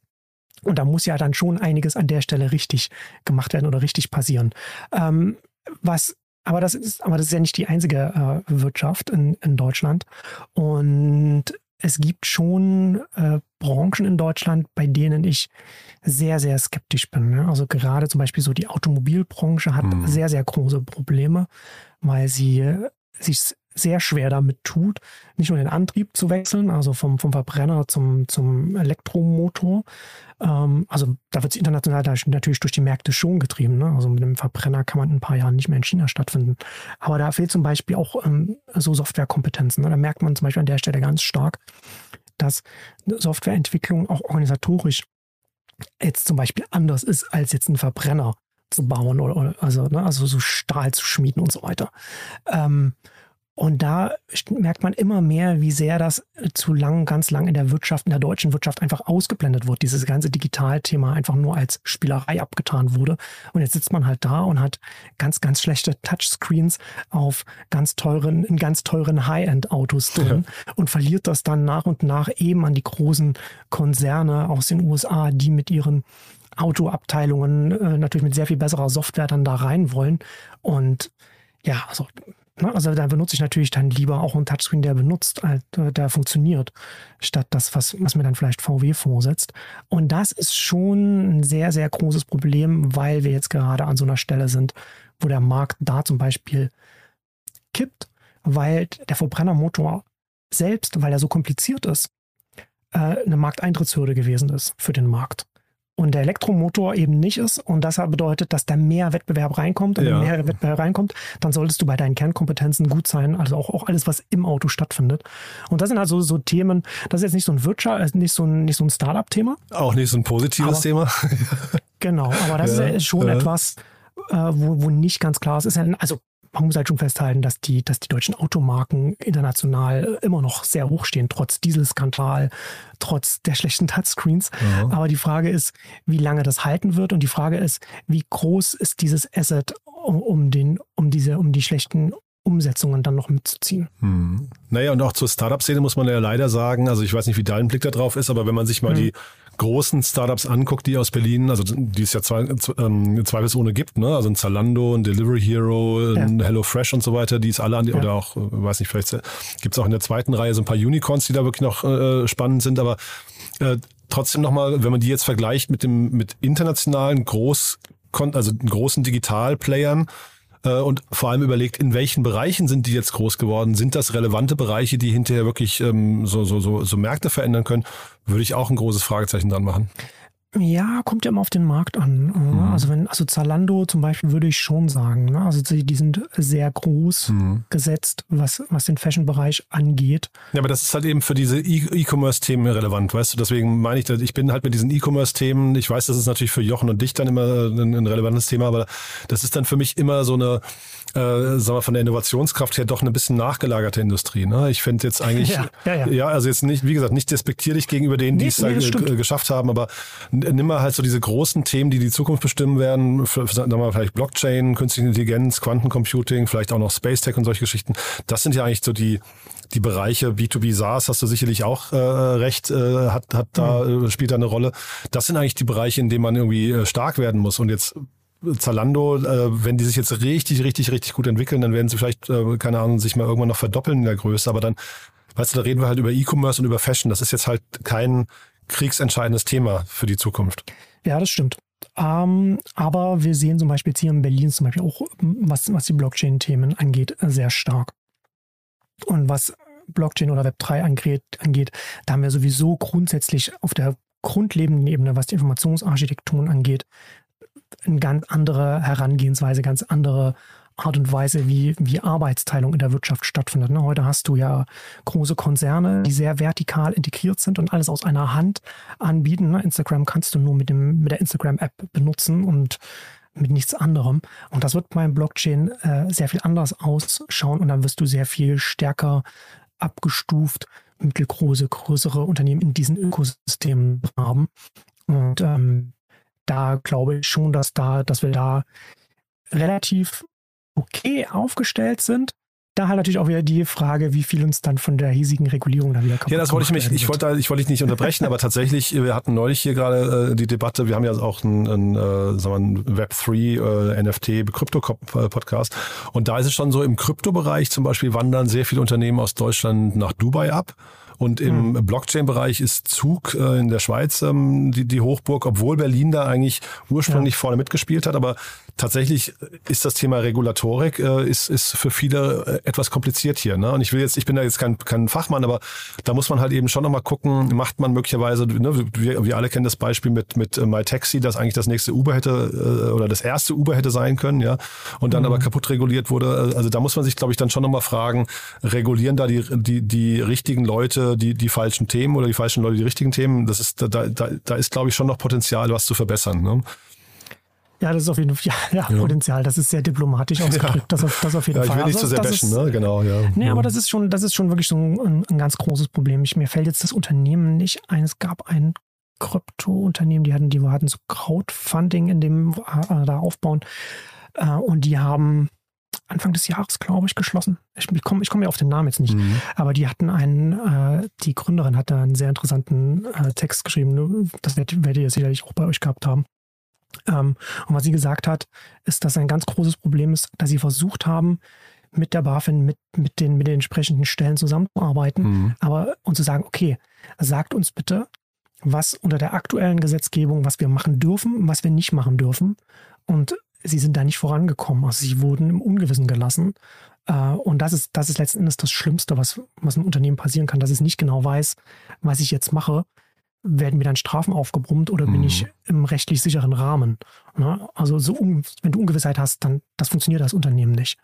Und da muss ja dann schon einiges an der Stelle richtig gemacht werden oder richtig passieren. Ähm, was aber das ist, aber das ist ja nicht die einzige äh, Wirtschaft in, in Deutschland. Und es gibt schon äh, Branchen in Deutschland, bei denen ich sehr, sehr skeptisch bin. Ne? Also gerade zum Beispiel so die Automobilbranche hat mhm. sehr, sehr große Probleme, weil sie sich sehr schwer damit tut, nicht nur den Antrieb zu wechseln, also vom, vom Verbrenner zum, zum Elektromotor. Ähm, also da wird es international natürlich durch die Märkte schon getrieben. Ne? Also mit dem Verbrenner kann man in ein paar Jahren nicht mehr in China stattfinden. Aber da fehlt zum Beispiel auch ähm, so Softwarekompetenzen. Ne? Da merkt man zum Beispiel an der Stelle ganz stark, dass Softwareentwicklung auch organisatorisch jetzt zum Beispiel anders ist als jetzt ein Verbrenner zu bauen oder, oder also, ne, also so Stahl zu schmieden und so weiter. Ähm, und da merkt man immer mehr, wie sehr das zu lang, ganz lang in der Wirtschaft, in der deutschen Wirtschaft einfach ausgeblendet wird. Dieses ganze Digitalthema einfach nur als Spielerei abgetan wurde. Und jetzt sitzt man halt da und hat ganz, ganz schlechte Touchscreens auf ganz teuren, in ganz teuren High-End-Autos drin ja. und verliert das dann nach und nach eben an die großen Konzerne aus den USA, die mit ihren Autoabteilungen äh, natürlich mit sehr viel besserer Software dann da rein wollen. Und ja, also? Also da benutze ich natürlich dann lieber auch einen Touchscreen, der benutzt, äh, der funktioniert, statt das, was, was mir dann vielleicht VW vorsetzt. Und das ist schon ein sehr, sehr großes Problem, weil wir jetzt gerade an so einer Stelle sind, wo der Markt da zum Beispiel kippt, weil der Verbrennermotor selbst, weil er so kompliziert ist, äh, eine Markteintrittshürde gewesen ist für den Markt und der Elektromotor eben nicht ist. Und das bedeutet, dass da mehr Wettbewerb reinkommt. Und ja. wenn mehr Wettbewerb reinkommt, dann solltest du bei deinen Kernkompetenzen gut sein. Also auch, auch alles, was im Auto stattfindet. Und das sind also so Themen, das ist jetzt nicht so ein Wirtschaft, äh, nicht so ein, nicht so ein Startup-Thema. Auch nicht so ein positives aber, Thema. genau, aber das ja, ist schon ja. etwas, äh, wo, wo nicht ganz klar ist. also man muss halt schon festhalten, dass die, dass die deutschen Automarken international immer noch sehr hoch stehen, trotz Dieselskandal, trotz der schlechten Touchscreens. Ja. Aber die Frage ist, wie lange das halten wird und die Frage ist, wie groß ist dieses Asset, um, den, um diese, um die schlechten Umsetzungen dann noch mitzuziehen. Hm. Naja, und auch zur Startup-Szene muss man ja leider sagen, also ich weiß nicht, wie dein Blick da drauf ist, aber wenn man sich mal hm. die großen Startups anguckt, die aus Berlin, also die es ja zwei, ähm, zweifelsohne gibt, ne? Also ein Zalando, ein Delivery Hero, ein ja. HelloFresh und so weiter, die es alle an die, ja. oder auch, äh, weiß nicht, vielleicht gibt es auch in der zweiten Reihe so ein paar Unicorns, die da wirklich noch äh, spannend sind, aber äh, trotzdem nochmal, wenn man die jetzt vergleicht mit dem mit internationalen Groß, also großen Digitalplayern, äh, und vor allem überlegt, in welchen Bereichen sind die jetzt groß geworden? Sind das relevante Bereiche, die hinterher wirklich ähm, so, so, so, so Märkte verändern können? Würde ich auch ein großes Fragezeichen dran machen. Ja, kommt ja immer auf den Markt an. Ne? Mhm. Also wenn, also Zalando zum Beispiel würde ich schon sagen. Ne? Also die, die sind sehr groß mhm. gesetzt, was, was den Fashion-Bereich angeht. Ja, aber das ist halt eben für diese e-, E-Commerce-Themen relevant, weißt du? Deswegen meine ich, ich bin halt mit diesen E-Commerce-Themen, ich weiß, das ist natürlich für Jochen und dich dann immer ein, ein relevantes Thema, aber das ist dann für mich immer so eine, äh, sagen wir von der Innovationskraft her doch eine bisschen nachgelagerte Industrie. Ne? Ich finde jetzt eigentlich, ja, ja, ja. ja, also jetzt nicht, wie gesagt, nicht despektierlich gegenüber denen, die nee, es nee, äh, geschafft haben, aber nimm mal halt so diese großen Themen, die die Zukunft bestimmen werden, für, sagen wir mal vielleicht Blockchain, künstliche Intelligenz, Quantencomputing, vielleicht auch noch Space Tech und solche Geschichten. Das sind ja eigentlich so die die Bereiche B2B SaaS hast du sicherlich auch äh, recht, äh, hat, hat da, mhm. äh, spielt da eine Rolle. Das sind eigentlich die Bereiche, in denen man irgendwie äh, stark werden muss. Und jetzt Zalando, äh, wenn die sich jetzt richtig, richtig, richtig gut entwickeln, dann werden sie vielleicht, äh, keine Ahnung, sich mal irgendwann noch verdoppeln in der Größe. Aber dann, weißt du, da reden wir halt über E-Commerce und über Fashion. Das ist jetzt halt kein kriegsentscheidendes Thema für die Zukunft. Ja, das stimmt. Ähm, aber wir sehen zum Beispiel jetzt hier in Berlin zum Beispiel auch, was, was die Blockchain-Themen angeht, sehr stark. Und was Blockchain oder Web3 angeht, angeht, da haben wir sowieso grundsätzlich auf der grundlegenden Ebene, was die Informationsarchitekturen angeht, eine ganz andere Herangehensweise, ganz andere Art und Weise, wie, wie Arbeitsteilung in der Wirtschaft stattfindet. Ne? Heute hast du ja große Konzerne, die sehr vertikal integriert sind und alles aus einer Hand anbieten. Ne? Instagram kannst du nur mit, dem, mit der Instagram-App benutzen und mit nichts anderem. Und das wird beim Blockchain äh, sehr viel anders ausschauen und dann wirst du sehr viel stärker abgestuft, mittelgroße, größere Unternehmen in diesen Ökosystemen haben. Und ähm, da glaube ich schon, dass da, dass wir da relativ okay aufgestellt sind. Da halt natürlich auch wieder die Frage, wie viel uns dann von der hiesigen Regulierung dann wieder kaputt Ja, das wollte ich mich, ich wollte, ich wollte dich nicht unterbrechen, aber tatsächlich, wir hatten neulich hier gerade äh, die Debatte, wir haben ja auch einen, äh, sagen wir, Web3 äh, NFT Krypto-Podcast und da ist es schon so, im Kryptobereich zum Beispiel wandern sehr viele Unternehmen aus Deutschland nach Dubai ab und im mhm. Blockchain-Bereich ist Zug äh, in der Schweiz ähm, die, die Hochburg, obwohl Berlin da eigentlich ursprünglich ja. vorne mitgespielt hat. Aber tatsächlich ist das Thema Regulatorik äh, ist, ist für viele äh, etwas kompliziert hier. Ne? Und ich will jetzt, ich bin da jetzt kein, kein Fachmann, aber da muss man halt eben schon nochmal gucken, macht man möglicherweise, ne, wir, wir alle kennen das Beispiel mit, mit äh, MyTaxi, das eigentlich das nächste Uber hätte äh, oder das erste Uber hätte sein können, ja, und dann mhm. aber kaputt reguliert wurde. Also da muss man sich, glaube ich, dann schon nochmal fragen, regulieren da die, die, die richtigen Leute die, die falschen Themen oder die falschen Leute die richtigen Themen. Das ist, da, da, da ist, glaube ich, schon noch Potenzial, was zu verbessern. Ne? Ja, das ist auf jeden Fall, ja, ja, Potenzial. Das ist sehr diplomatisch ausgedrückt. Ja. Das, auf, das auf jeden ja, ich Fall. Ich will nicht also, zu sehr bashen, ne? Genau, ja. Nee, aber das ist schon, das ist schon wirklich so ein, ein ganz großes Problem. Ich, mir fällt jetzt das Unternehmen nicht ein. Es gab ein Krypto-Unternehmen, die hatten, die hatten so Crowdfunding in dem äh, da aufbauen. Äh, und die haben Anfang des Jahres, glaube ich, geschlossen. Ich, ich komme ich komm ja auf den Namen jetzt nicht. Mhm. Aber die hatten einen, äh, die Gründerin hatte einen sehr interessanten äh, Text geschrieben. Das werdet, werdet ihr sicherlich auch bei euch gehabt haben. Ähm, und was sie gesagt hat, ist, dass ein ganz großes Problem ist, dass sie versucht haben, mit der BaFin, mit, mit, den, mit den entsprechenden Stellen zusammenzuarbeiten, mhm. aber und zu sagen, okay, sagt uns bitte, was unter der aktuellen Gesetzgebung, was wir machen dürfen, was wir nicht machen dürfen. Und sie sind da nicht vorangekommen. Also sie wurden im Ungewissen gelassen. Äh, und das ist, das ist letzten Endes das Schlimmste, was, was einem Unternehmen passieren kann, dass es nicht genau weiß, was ich jetzt mache. Werden mir dann Strafen aufgebrummt oder mhm. bin ich im rechtlich sicheren Rahmen? Ne? Also so wenn du Ungewissheit hast, dann das funktioniert das Unternehmen nicht.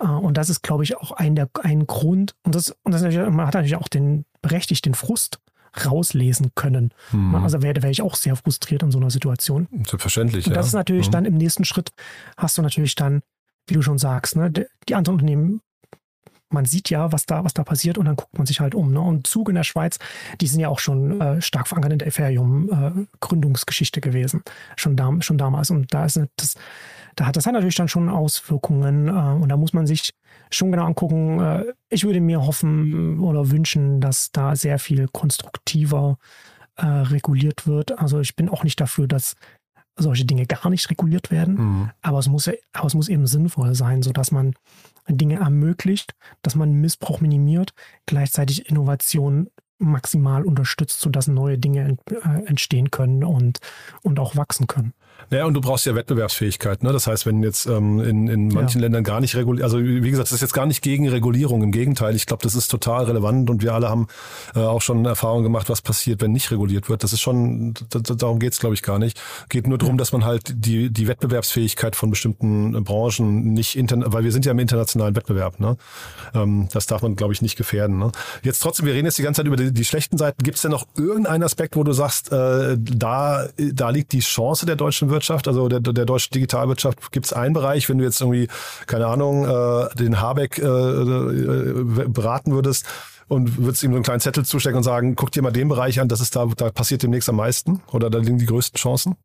Äh, und das ist, glaube ich, auch ein, der, ein Grund. Und das, und das hat natürlich auch den berechtigt den Frust, rauslesen können. Mhm. Also wäre wär ich auch sehr frustriert in so einer Situation. Selbstverständlich. Und das ja. ist natürlich mhm. dann im nächsten Schritt, hast du natürlich dann, wie du schon sagst, ne, die anderen Unternehmen man sieht ja, was da, was da passiert und dann guckt man sich halt um. Ne? Und Zug in der Schweiz, die sind ja auch schon äh, stark verankert in der Ethereum-Gründungsgeschichte äh, gewesen. Schon, da, schon damals. Und da ist das, da hat, das hat natürlich dann schon Auswirkungen äh, und da muss man sich schon genau angucken. Äh, ich würde mir hoffen oder wünschen, dass da sehr viel konstruktiver äh, reguliert wird. Also ich bin auch nicht dafür, dass solche Dinge gar nicht reguliert werden, mhm. aber, es muss, aber es muss eben sinnvoll sein, sodass man Dinge ermöglicht, dass man Missbrauch minimiert, gleichzeitig Innovation maximal unterstützt, sodass neue Dinge äh, entstehen können und, und auch wachsen können. Naja, und du brauchst ja Wettbewerbsfähigkeit. Ne? Das heißt, wenn jetzt ähm, in, in manchen ja. Ländern gar nicht reguliert, also wie gesagt, das ist jetzt gar nicht gegen Regulierung. Im Gegenteil, ich glaube, das ist total relevant und wir alle haben äh, auch schon Erfahrungen gemacht, was passiert, wenn nicht reguliert wird. Das ist schon, darum geht's, glaube ich, gar nicht. Geht nur darum, dass man halt die, die Wettbewerbsfähigkeit von bestimmten Branchen nicht, interna weil wir sind ja im internationalen Wettbewerb. Ne? Ähm, das darf man, glaube ich, nicht gefährden. Ne? Jetzt trotzdem, wir reden jetzt die ganze Zeit über die, die schlechten Seiten. Gibt es denn noch irgendeinen Aspekt, wo du sagst, äh, da, da liegt die Chance der deutschen Wirtschaft, also der, der deutschen Digitalwirtschaft, gibt es einen Bereich, wenn du jetzt irgendwie, keine Ahnung, äh, den Habeck äh, äh, beraten würdest und würdest ihm so einen kleinen Zettel zustecken und sagen, guck dir mal den Bereich an, das ist da, da passiert demnächst am meisten oder da liegen die größten Chancen?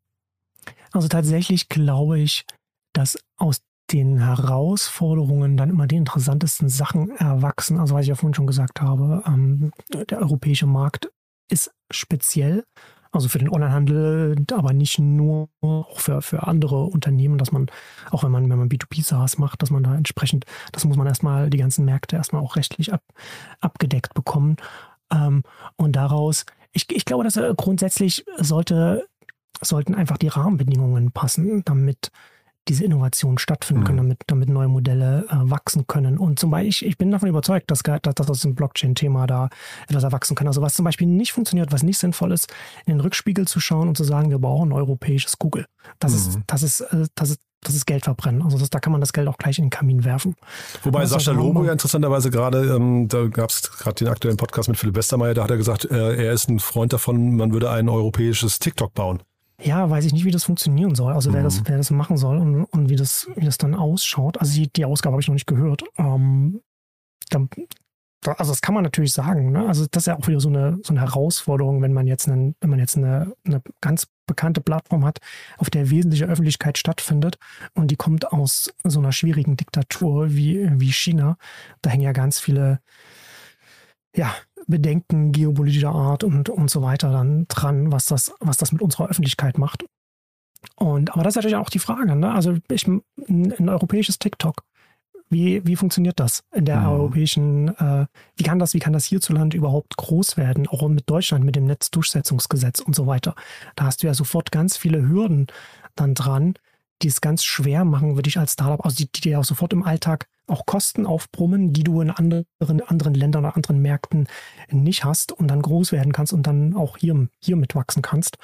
Also tatsächlich glaube ich, dass aus den Herausforderungen dann immer die interessantesten Sachen erwachsen. Also was ich ja vorhin schon gesagt habe, ähm, der europäische Markt ist speziell also für den Onlinehandel, aber nicht nur, auch für, für andere Unternehmen, dass man, auch wenn man, wenn man B2B-SaaS macht, dass man da entsprechend, das muss man erstmal, die ganzen Märkte erstmal auch rechtlich ab, abgedeckt bekommen. Ähm, und daraus, ich, ich glaube, dass äh, grundsätzlich sollte, sollten einfach die Rahmenbedingungen passen, damit diese Innovationen stattfinden können, mhm. damit, damit neue Modelle äh, wachsen können. Und zum Beispiel, ich, ich bin davon überzeugt, dass, dass, dass das ein Blockchain-Thema da etwas erwachsen kann. Also was zum Beispiel nicht funktioniert, was nicht sinnvoll ist, in den Rückspiegel zu schauen und zu sagen, wir brauchen ein europäisches Google. Das mhm. ist, das ist, äh, das ist das ist Geld verbrennen. Also das, da kann man das Geld auch gleich in den Kamin werfen. Wobei Sascha Lobo ja interessanterweise gerade, ähm, da gab es gerade den aktuellen Podcast mit Philipp Westermeier, da hat er gesagt, äh, er ist ein Freund davon, man würde ein europäisches TikTok bauen ja, weiß ich nicht, wie das funktionieren soll. Also mhm. wer, das, mhm. wer das machen soll und, und wie, das, wie das dann ausschaut. Also die, die Ausgabe habe ich noch nicht gehört. Ähm, dann, also das kann man natürlich sagen. Ne? Also das ist ja auch wieder so eine, so eine Herausforderung, wenn man jetzt, einen, wenn man jetzt eine, eine ganz bekannte Plattform hat, auf der wesentliche Öffentlichkeit stattfindet und die kommt aus so einer schwierigen Diktatur wie, wie China. Da hängen ja ganz viele ja, Bedenken geopolitischer Art und, und so weiter dann dran, was das, was das mit unserer Öffentlichkeit macht. Und, aber das ist natürlich auch die Frage, ne? Also ich, ein, ein europäisches TikTok, wie, wie funktioniert das in der mhm. europäischen, äh, wie kann das, wie kann das hierzulande überhaupt groß werden, auch mit Deutschland, mit dem Netzdurchsetzungsgesetz und so weiter. Da hast du ja sofort ganz viele Hürden dann dran, die es ganz schwer machen für dich als Startup, also die, die dir auch sofort im Alltag auch Kosten aufbrummen, die du in anderen, anderen Ländern oder anderen Märkten nicht hast und dann groß werden kannst und dann auch hier, hier mitwachsen kannst.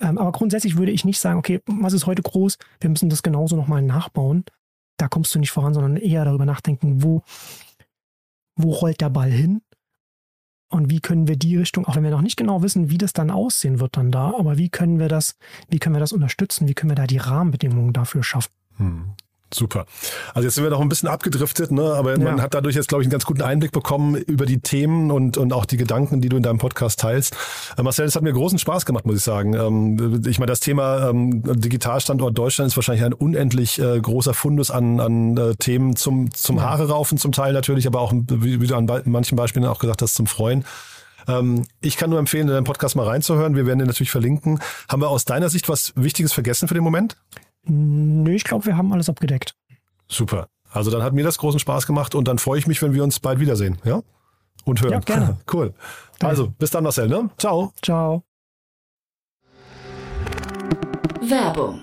Ähm, aber grundsätzlich würde ich nicht sagen, okay, was ist heute groß? Wir müssen das genauso nochmal nachbauen. Da kommst du nicht voran, sondern eher darüber nachdenken, wo, wo rollt der Ball hin? Und wie können wir die Richtung, auch wenn wir noch nicht genau wissen, wie das dann aussehen wird dann da, aber wie können wir das, wie können wir das unterstützen? Wie können wir da die Rahmenbedingungen dafür schaffen? Hm. Super. Also jetzt sind wir noch ein bisschen abgedriftet, ne? aber ja. man hat dadurch jetzt, glaube ich, einen ganz guten Einblick bekommen über die Themen und, und auch die Gedanken, die du in deinem Podcast teilst. Äh, Marcel, es hat mir großen Spaß gemacht, muss ich sagen. Ähm, ich meine, das Thema ähm, Digitalstandort Deutschland ist wahrscheinlich ein unendlich äh, großer Fundus an, an äh, Themen zum, zum ja. Haare raufen zum Teil natürlich, aber auch, wie, wie du an manchen Beispielen auch gesagt hast, zum Freuen. Ähm, ich kann nur empfehlen, in deinen Podcast mal reinzuhören. Wir werden den natürlich verlinken. Haben wir aus deiner Sicht was Wichtiges vergessen für den Moment? Nö, ich glaube, wir haben alles abgedeckt. Super. Also dann hat mir das großen Spaß gemacht und dann freue ich mich, wenn wir uns bald wiedersehen, ja? Und hören. Ja, gerne. cool. Also, bis dann, Marcel, ne? Ciao. Ciao. Werbung.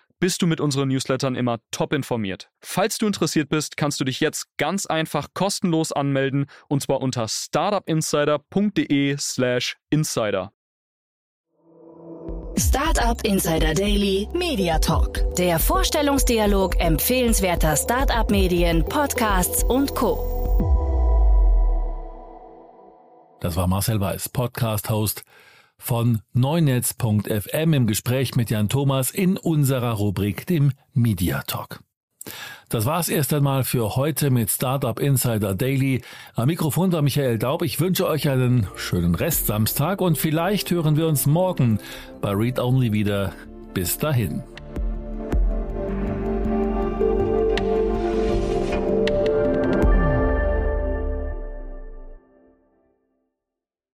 bist du mit unseren Newslettern immer top informiert. Falls du interessiert bist, kannst du dich jetzt ganz einfach kostenlos anmelden und zwar unter startupinsider.de/slash insider. Startup Insider Daily Media Talk. Der Vorstellungsdialog empfehlenswerter Startup-Medien, Podcasts und Co. Das war Marcel Weiß, Podcast-Host von neunetz.fm im Gespräch mit Jan Thomas in unserer Rubrik dem Media Talk. Das war's erst einmal für heute mit Startup Insider Daily. Am Mikrofon war Michael Daub. Ich wünsche euch einen schönen Rest Samstag und vielleicht hören wir uns morgen bei Read Only wieder. Bis dahin.